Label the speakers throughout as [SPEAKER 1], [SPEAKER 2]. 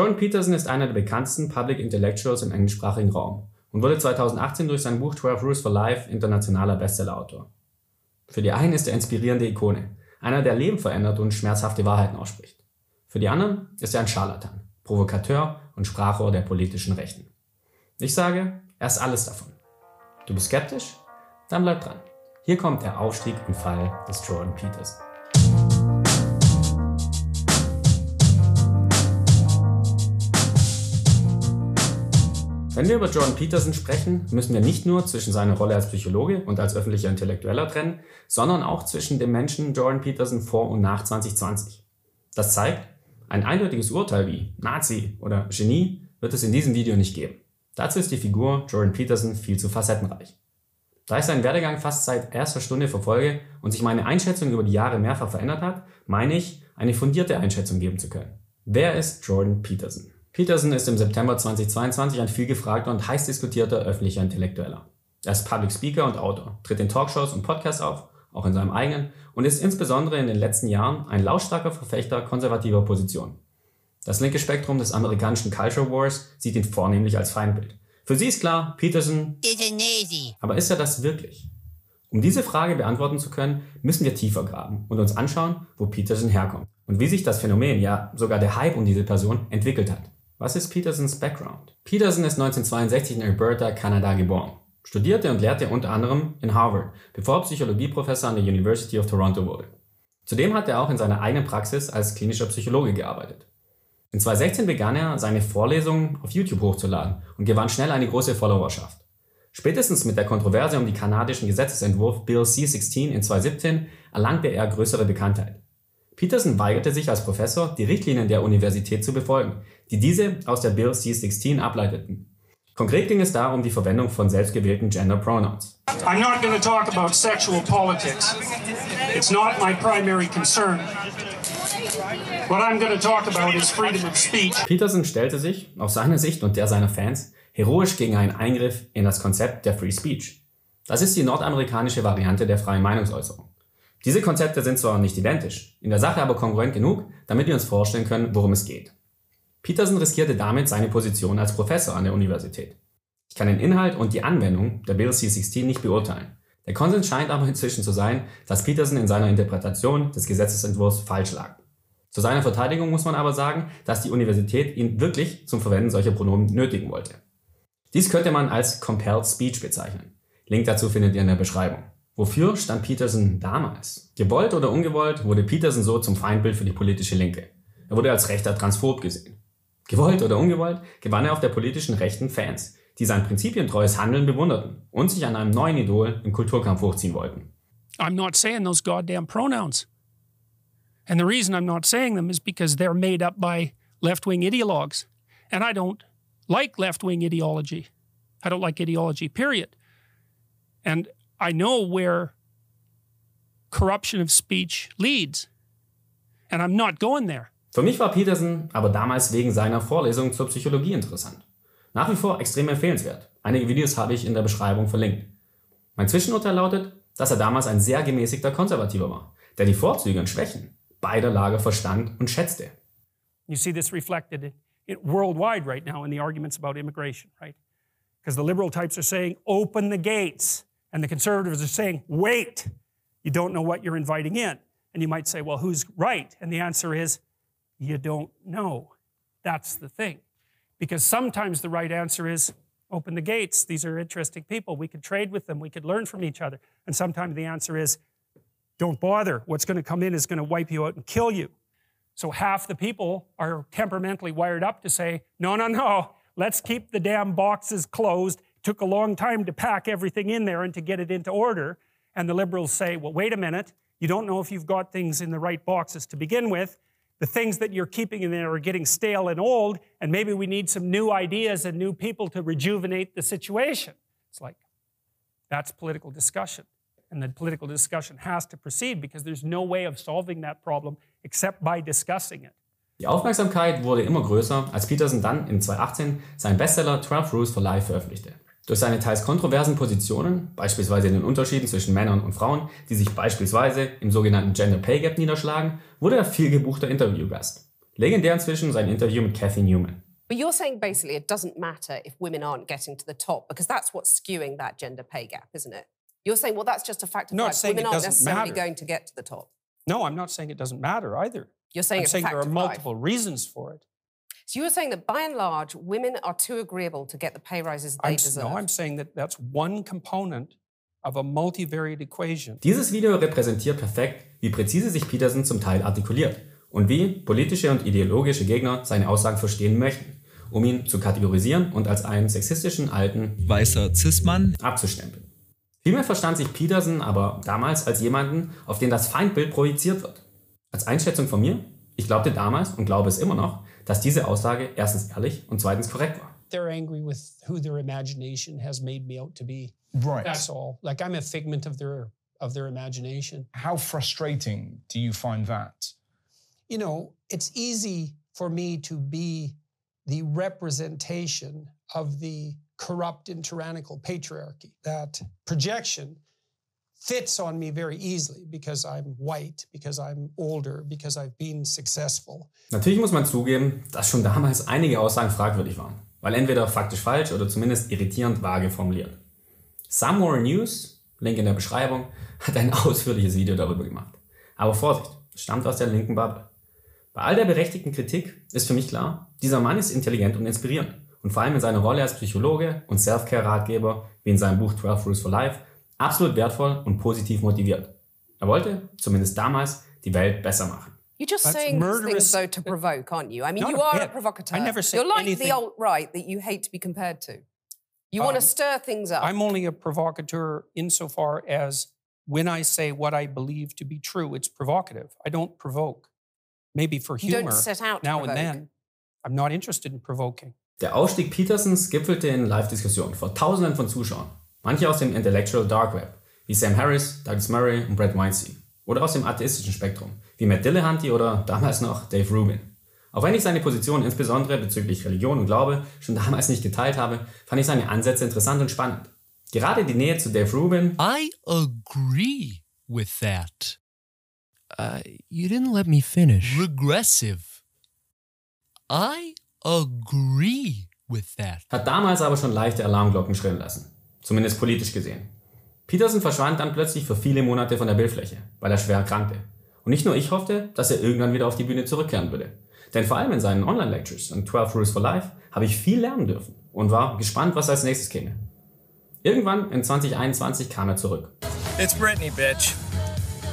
[SPEAKER 1] Jordan Peterson ist einer der bekanntesten Public Intellectuals im englischsprachigen Raum und wurde 2018 durch sein Buch 12 Rules for Life internationaler Bestsellerautor. Für die einen ist er inspirierende Ikone, einer, der Leben verändert und schmerzhafte Wahrheiten ausspricht. Für die anderen ist er ein Scharlatan, Provokateur und Sprachrohr der politischen Rechten. Ich sage, er ist alles davon. Du bist skeptisch? Dann bleib dran. Hier kommt der Aufstieg und Fall des Jordan Peterson. Wenn wir über Jordan Peterson sprechen, müssen wir nicht nur zwischen seiner Rolle als Psychologe und als öffentlicher Intellektueller trennen, sondern auch zwischen dem Menschen Jordan Peterson vor und nach 2020. Das zeigt, ein eindeutiges Urteil wie Nazi oder Genie wird es in diesem Video nicht geben. Dazu ist die Figur Jordan Peterson viel zu facettenreich. Da ich seinen Werdegang fast seit erster Stunde verfolge und sich meine Einschätzung über die Jahre mehrfach verändert hat, meine ich, eine fundierte Einschätzung geben zu können. Wer ist Jordan Peterson? Peterson ist im September 2022 ein viel gefragter und heiß diskutierter öffentlicher Intellektueller. Er ist Public Speaker und Autor, tritt in Talkshows und Podcasts auf, auch in seinem eigenen, und ist insbesondere in den letzten Jahren ein lautstarker Verfechter konservativer Positionen. Das linke Spektrum des amerikanischen Culture Wars sieht ihn vornehmlich als Feindbild. Für sie ist klar, Peterson
[SPEAKER 2] ist ein Nazi.
[SPEAKER 1] Aber ist er das wirklich? Um diese Frage beantworten zu können, müssen wir tiefer graben und uns anschauen, wo Peterson herkommt und wie sich das Phänomen, ja sogar der Hype um diese Person entwickelt hat. Was ist Petersons Background? Peterson ist 1962 in Alberta, Kanada geboren, studierte und lehrte unter anderem in Harvard, bevor er Psychologieprofessor an der University of Toronto wurde. Zudem hat er auch in seiner eigenen Praxis als klinischer Psychologe gearbeitet. In 2016 begann er, seine Vorlesungen auf YouTube hochzuladen und gewann schnell eine große Followerschaft. Spätestens mit der Kontroverse um den kanadischen Gesetzesentwurf Bill C-16 in 2017 erlangte er größere Bekanntheit. Peterson weigerte sich als Professor, die Richtlinien der Universität zu befolgen, die diese aus der Bill C-16 ableiteten. Konkret ging es darum die Verwendung von selbstgewählten Gender Pronouns.
[SPEAKER 3] I'm not going to talk about sexual politics. It's not my primary concern. What I'm going to talk about is freedom of speech.
[SPEAKER 1] Peterson stellte sich, aus seiner Sicht und der seiner Fans, heroisch gegen einen Eingriff in das Konzept der Free Speech. Das ist die nordamerikanische Variante der freien Meinungsäußerung. Diese Konzepte sind zwar nicht identisch, in der Sache aber kongruent genug, damit wir uns vorstellen können, worum es geht. Peterson riskierte damit seine Position als Professor an der Universität. Ich kann den Inhalt und die Anwendung der Bill C-16 nicht beurteilen. Der Konsens scheint aber inzwischen zu sein, dass Peterson in seiner Interpretation des Gesetzesentwurfs falsch lag. Zu seiner Verteidigung muss man aber sagen, dass die Universität ihn wirklich zum Verwenden solcher Pronomen nötigen wollte. Dies könnte man als Compelled Speech bezeichnen. Link dazu findet ihr in der Beschreibung. Wofür stand Peterson damals? Gewollt oder ungewollt wurde Peterson so zum Feindbild für die politische Linke. Er wurde als rechter Transphob gesehen. Gewollt oder ungewollt gewann er auf der politischen Rechten Fans, die sein prinzipientreues Handeln bewunderten und sich an einem neuen Idol im Kulturkampf hochziehen wollten.
[SPEAKER 4] I'm not saying those goddamn pronouns. And the reason I'm not saying them is because they're made up by left wing ideologues. And I don't like left wing ideology. I don't like ideology, period. And I know where corruption of speech leads. And I'm not going there.
[SPEAKER 1] Für mich war Peterson aber damals wegen seiner Vorlesung zur Psychologie interessant. Nach wie vor extrem empfehlenswert. Einige Videos habe ich in der Beschreibung verlinkt. Mein Zwischenurteil lautet, dass er damals ein sehr gemäßigter Konservativer war, der die Vorzüge und Schwächen beider Lager verstand und schätzte.
[SPEAKER 4] You see this reflected worldwide right now in the arguments about immigration, right? Because the liberal types are saying, open the gates. And the conservatives are saying, wait, you don't know what you're inviting in. And you might say, well, who's right? And the answer is, you don't know. That's the thing. Because sometimes the right answer is, open the gates. These are interesting people. We could trade with them. We could learn from each other. And sometimes the answer is, don't bother. What's going to come in is going to wipe you out and kill you. So half the people are temperamentally wired up to say, no, no, no, let's keep the damn boxes closed took a long time to pack everything in there and to get it into order. And the liberals say, well, wait a minute. You don't know if you've got things in the right boxes to begin with. The things that you're keeping in there are getting stale and old, and maybe we need some new ideas and new people to rejuvenate the situation. It's like, that's political discussion. And the political discussion has to proceed because there's no way of solving that problem except by discussing it.
[SPEAKER 1] Die Aufmerksamkeit wurde immer größer, als Peterson dann in 2018 seinen Bestseller 12 Rules for Life veröffentlichte. Durch seine teils kontroversen Positionen, beispielsweise in den Unterschieden zwischen Männern und Frauen, die sich beispielsweise im sogenannten Gender Pay Gap niederschlagen, wurde er viel gebuchter Interviewgast. Legendär inzwischen sein Interview mit Kathy Newman.
[SPEAKER 2] But you're saying basically it doesn't matter if women aren't getting to the top because that's what's skewing that gender pay gap, isn't it? You're saying, well, that's just a fact of
[SPEAKER 4] No,
[SPEAKER 2] life. Women aren't necessarily
[SPEAKER 4] matter.
[SPEAKER 2] going to get to the top.
[SPEAKER 4] No, I'm not saying it doesn't matter either.
[SPEAKER 2] You're saying
[SPEAKER 4] I'm
[SPEAKER 2] it's
[SPEAKER 4] saying
[SPEAKER 2] a fact
[SPEAKER 4] there are
[SPEAKER 2] of life.
[SPEAKER 4] multiple reasons for it.
[SPEAKER 2] So you were saying that by and large, women are too agreeable to get the pay rises they
[SPEAKER 4] I'm,
[SPEAKER 2] deserve.
[SPEAKER 4] no, I'm saying that that's one component of a multivariate equation.
[SPEAKER 1] Dieses Video repräsentiert perfekt, wie präzise sich Peterson zum Teil artikuliert und wie politische und ideologische Gegner seine Aussagen verstehen möchten, um ihn zu kategorisieren und als einen sexistischen alten
[SPEAKER 5] Weißer Cis-Mann
[SPEAKER 1] abzustempeln. Vielmehr verstand sich Peterson aber damals als jemanden, auf den das Feindbild projiziert wird. Als Einschätzung von mir, ich glaubte damals und glaube es immer noch, dass diese Aussage erstens ehrlich und zweitens korrekt war.
[SPEAKER 6] they're angry with who their imagination has made me out to be.
[SPEAKER 7] Right.
[SPEAKER 6] That's all. Like I'm a figment of their of their imagination.
[SPEAKER 7] How frustrating do you find that?
[SPEAKER 6] You know, it's easy for me to be the representation of the corrupt and tyrannical patriarchy. That projection fits on me very easily because I'm white, because I'm older, because I've been successful.
[SPEAKER 1] Natürlich muss man zugeben, dass schon damals einige Aussagen fragwürdig waren, weil entweder faktisch falsch oder zumindest irritierend vage formuliert. Somewhere News, Link in der Beschreibung, hat ein ausführliches Video darüber gemacht. Aber Vorsicht, es stammt aus der linken Bubble. Bei all der berechtigten Kritik ist für mich klar, dieser Mann ist intelligent und inspirierend und vor allem in seiner Rolle als Psychologe und Self-Care-Ratgeber, wie in seinem Buch 12 Rules for Life, absolut wertvoll und positiv motiviert. Er wollte, zumindest damals, die Welt besser machen.
[SPEAKER 2] You're just
[SPEAKER 6] That's
[SPEAKER 2] saying these things though to provoke, aren't you? I mean,
[SPEAKER 6] Not
[SPEAKER 2] you
[SPEAKER 6] a
[SPEAKER 2] are a
[SPEAKER 6] bit.
[SPEAKER 2] provocateur.
[SPEAKER 6] I never say
[SPEAKER 2] You're like
[SPEAKER 6] anything-
[SPEAKER 2] the alt right that you hate to be compared to. You want to
[SPEAKER 6] Um,
[SPEAKER 2] stir things up.
[SPEAKER 4] I'm only a provocateur insofar as when I say what I believe to be true, it's provocative. I don't provoke. Maybe for
[SPEAKER 2] You don't
[SPEAKER 4] humor
[SPEAKER 2] set out to
[SPEAKER 4] now and then. I'm not interested in provoking.
[SPEAKER 1] Der Ausstieg Petersons gipfelte in Live-Diskussionen vor Tausenden von Zuschauern. Manche aus dem Intellectual Dark Web, wie Sam Harris, Douglas Murray und Brett Weinstein. Oder aus dem atheistischen Spektrum, wie Matt Dillahunty oder damals noch Dave Rubin. Auch wenn ich seine Position insbesondere bezüglich Religion und Glaube schon damals nicht geteilt habe, fand ich seine Ansätze interessant und spannend. Gerade die Nähe zu Dave Rubin
[SPEAKER 5] I agree with that. Uh, you didn't let me finish. Regressive. I agree with that.
[SPEAKER 1] hat damals aber schon leichte Alarmglocken schrillen lassen. Zumindest politisch gesehen. Peterson verschwand dann plötzlich für viele Monate von der Bildfläche, weil er schwer erkrankte. Und nicht nur ich hoffte, dass er irgendwann wieder auf die Bühne zurückkehren würde. Denn vor allem in seinen Online-Lectures und 12 Rules for Life habe ich viel lernen dürfen und war gespannt, was als nächstes käme. Irgendwann in 2021 kam er zurück.
[SPEAKER 8] It's Brittany, bitch.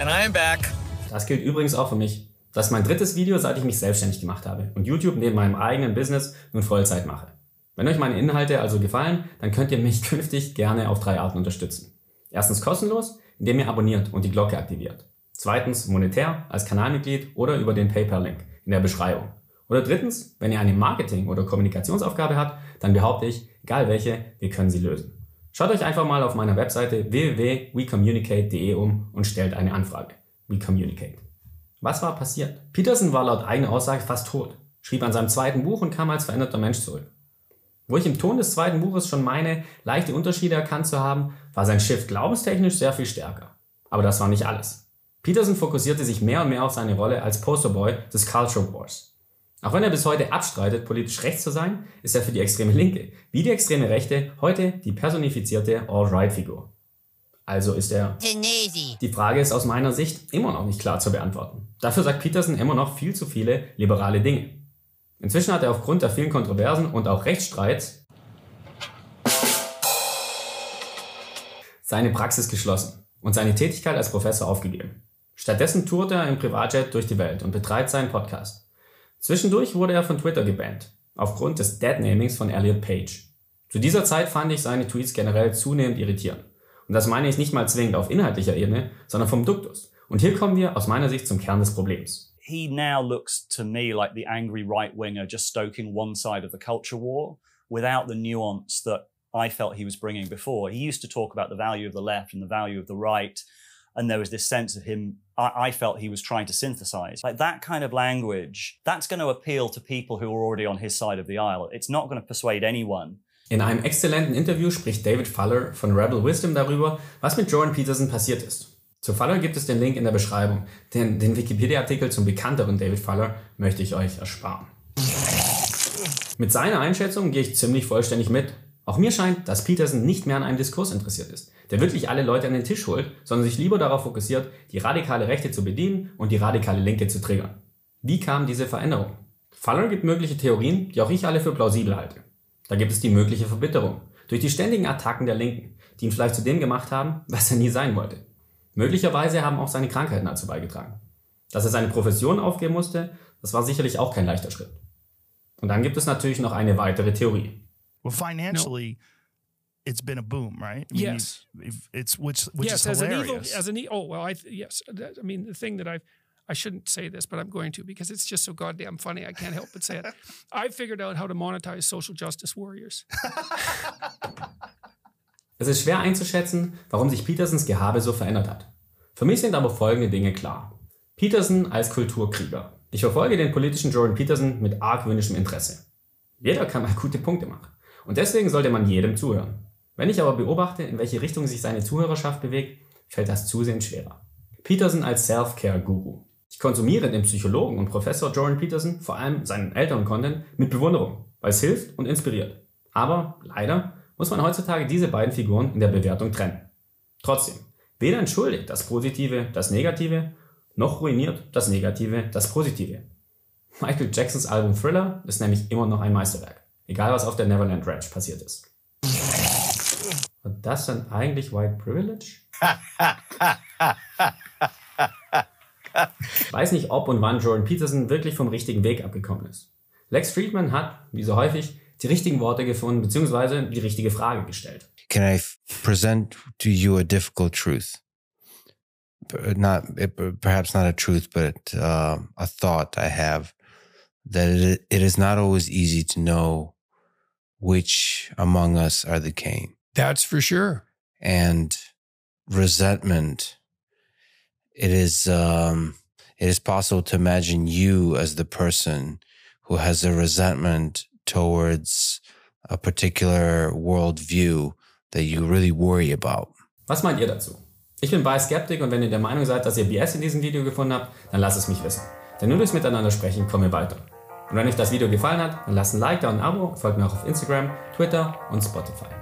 [SPEAKER 8] And I am back.
[SPEAKER 1] Das gilt übrigens auch für mich. Das ist mein drittes Video, seit ich mich selbstständig gemacht habe und YouTube neben meinem eigenen Business nun Vollzeit mache. Wenn euch meine Inhalte also gefallen, dann könnt ihr mich künftig gerne auf drei Arten unterstützen. Erstens kostenlos, indem ihr abonniert und die Glocke aktiviert. Zweitens monetär als Kanalmitglied oder über den PayPal-Link in der Beschreibung. Oder drittens, wenn ihr eine Marketing- oder Kommunikationsaufgabe habt, dann behaupte ich, egal welche, wir können sie lösen. Schaut euch einfach mal auf meiner Webseite www.wecommunicate.de um und stellt eine Anfrage. WeCommunicate. Was war passiert? Peterson war laut eigener Aussage fast tot, schrieb an seinem zweiten Buch und kam als veränderter Mensch zurück. Wo ich im Ton des zweiten Buches schon meine, leichte Unterschiede erkannt zu haben, war sein Shift glaubenstechnisch sehr viel stärker. Aber das war nicht alles. Peterson fokussierte sich mehr und mehr auf seine Rolle als Posterboy des Culture Wars. Auch wenn er bis heute abstreitet, politisch rechts zu sein, ist er für die extreme Linke, wie die extreme Rechte, heute die personifizierte All-Right-Figur. Also ist er. Die Frage ist aus meiner Sicht immer noch nicht klar zu beantworten. Dafür sagt Peterson immer noch viel zu viele liberale Dinge. Inzwischen hat er aufgrund der vielen Kontroversen und auch Rechtsstreits seine Praxis geschlossen und seine Tätigkeit als Professor aufgegeben. Stattdessen tourt er im Privatjet durch die Welt und betreibt seinen Podcast. Zwischendurch wurde er von Twitter gebannt, aufgrund des Deadnamings von Elliot Page. Zu dieser Zeit fand ich seine Tweets generell zunehmend irritierend. Und das meine ich nicht mal zwingend auf inhaltlicher Ebene, sondern vom Duktus. Und hier kommen wir aus meiner Sicht zum Kern des Problems.
[SPEAKER 9] He now looks to me like the angry right winger just stoking one side of the culture war without the nuance that I felt he was bringing before. He used to talk about the value of the left and the value of the right. And there was this sense of him, I, I felt he was trying to synthesize. Like that kind of language, that's going to appeal to people who are already on his side of the aisle. It's not going to persuade anyone.
[SPEAKER 1] In einem exzellenten Interview spricht David Fuller von Rebel Wisdom darüber, was mit Jordan Peterson passiert ist. Zu Faller gibt es den Link in der Beschreibung, denn den Wikipedia-Artikel zum bekannteren David Faller möchte ich euch ersparen. Mit seiner Einschätzung gehe ich ziemlich vollständig mit. Auch mir scheint, dass Peterson nicht mehr an einem Diskurs interessiert ist, der wirklich alle Leute an den Tisch holt, sondern sich lieber darauf fokussiert, die radikale Rechte zu bedienen und die radikale Linke zu triggern. Wie kam diese Veränderung? Faller gibt mögliche Theorien, die auch ich alle für plausibel halte. Da gibt es die mögliche Verbitterung durch die ständigen Attacken der Linken, die ihn vielleicht zu dem gemacht haben, was er nie sein wollte. Möglicherweise haben auch seine Krankheiten dazu beigetragen. Dass er seine Profession aufgeben musste, das war sicherlich auch kein leichter Schritt. Und dann gibt es natürlich noch eine weitere Theorie.
[SPEAKER 10] Well, financially, no. it's been a boom, right?
[SPEAKER 4] I mean, yes.
[SPEAKER 10] It's which which
[SPEAKER 4] yes,
[SPEAKER 10] is
[SPEAKER 4] hilarious. As an evil, as an oh well, I yes. I mean, the thing that I've I shouldn't say this, but I'm going to because it's just so goddamn funny. I can't help but say it. I figured out how to monetize social justice warriors.
[SPEAKER 1] es ist schwer einzuschätzen, warum sich Petersons Gehabe so verändert hat. Für mich sind aber folgende Dinge klar. Peterson als Kulturkrieger. Ich verfolge den politischen Jordan Peterson mit argwöhnischem Interesse. Jeder kann mal gute Punkte machen. Und deswegen sollte man jedem zuhören. Wenn ich aber beobachte, in welche Richtung sich seine Zuhörerschaft bewegt, fällt das zusehends schwerer. Peterson als Self-Care-Guru. Ich konsumiere den Psychologen und Professor Jordan Peterson, vor allem seinen älteren Content, mit Bewunderung, weil es hilft und inspiriert. Aber leider muss man heutzutage diese beiden Figuren in der Bewertung trennen. Trotzdem, weder entschuldigt das Positive das Negative, noch ruiniert das Negative das Positive. Michael Jacksons Album Thriller ist nämlich immer noch ein Meisterwerk, egal was auf der Neverland Ranch passiert ist. War das dann eigentlich White Privilege? Ich weiß nicht, ob und wann Jordan Peterson wirklich vom richtigen Weg abgekommen ist. Lex Friedman hat, wie so häufig, die richtigen Worte gefunden bzw. die richtige Frage gestellt.
[SPEAKER 11] Can I present to you a difficult truth? Not perhaps not a truth, but uh, a thought I have that it is not always easy to know which among us are the Cain.
[SPEAKER 4] That's for sure.
[SPEAKER 11] And resentment it is um, it is possible to imagine you as the person who has a resentment towards a particular worldview that you really worry about.
[SPEAKER 1] Was meint ihr dazu? Ich bin bei Skeptik und wenn ihr der Meinung seid, dass ihr BS in diesem Video gefunden habt, dann lasst es mich wissen. Denn nur durchs Miteinander sprechen kommen wir weiter. Und wenn euch das Video gefallen hat, dann lasst ein Like da und ein Abo, folgt mir auch auf Instagram, Twitter und Spotify.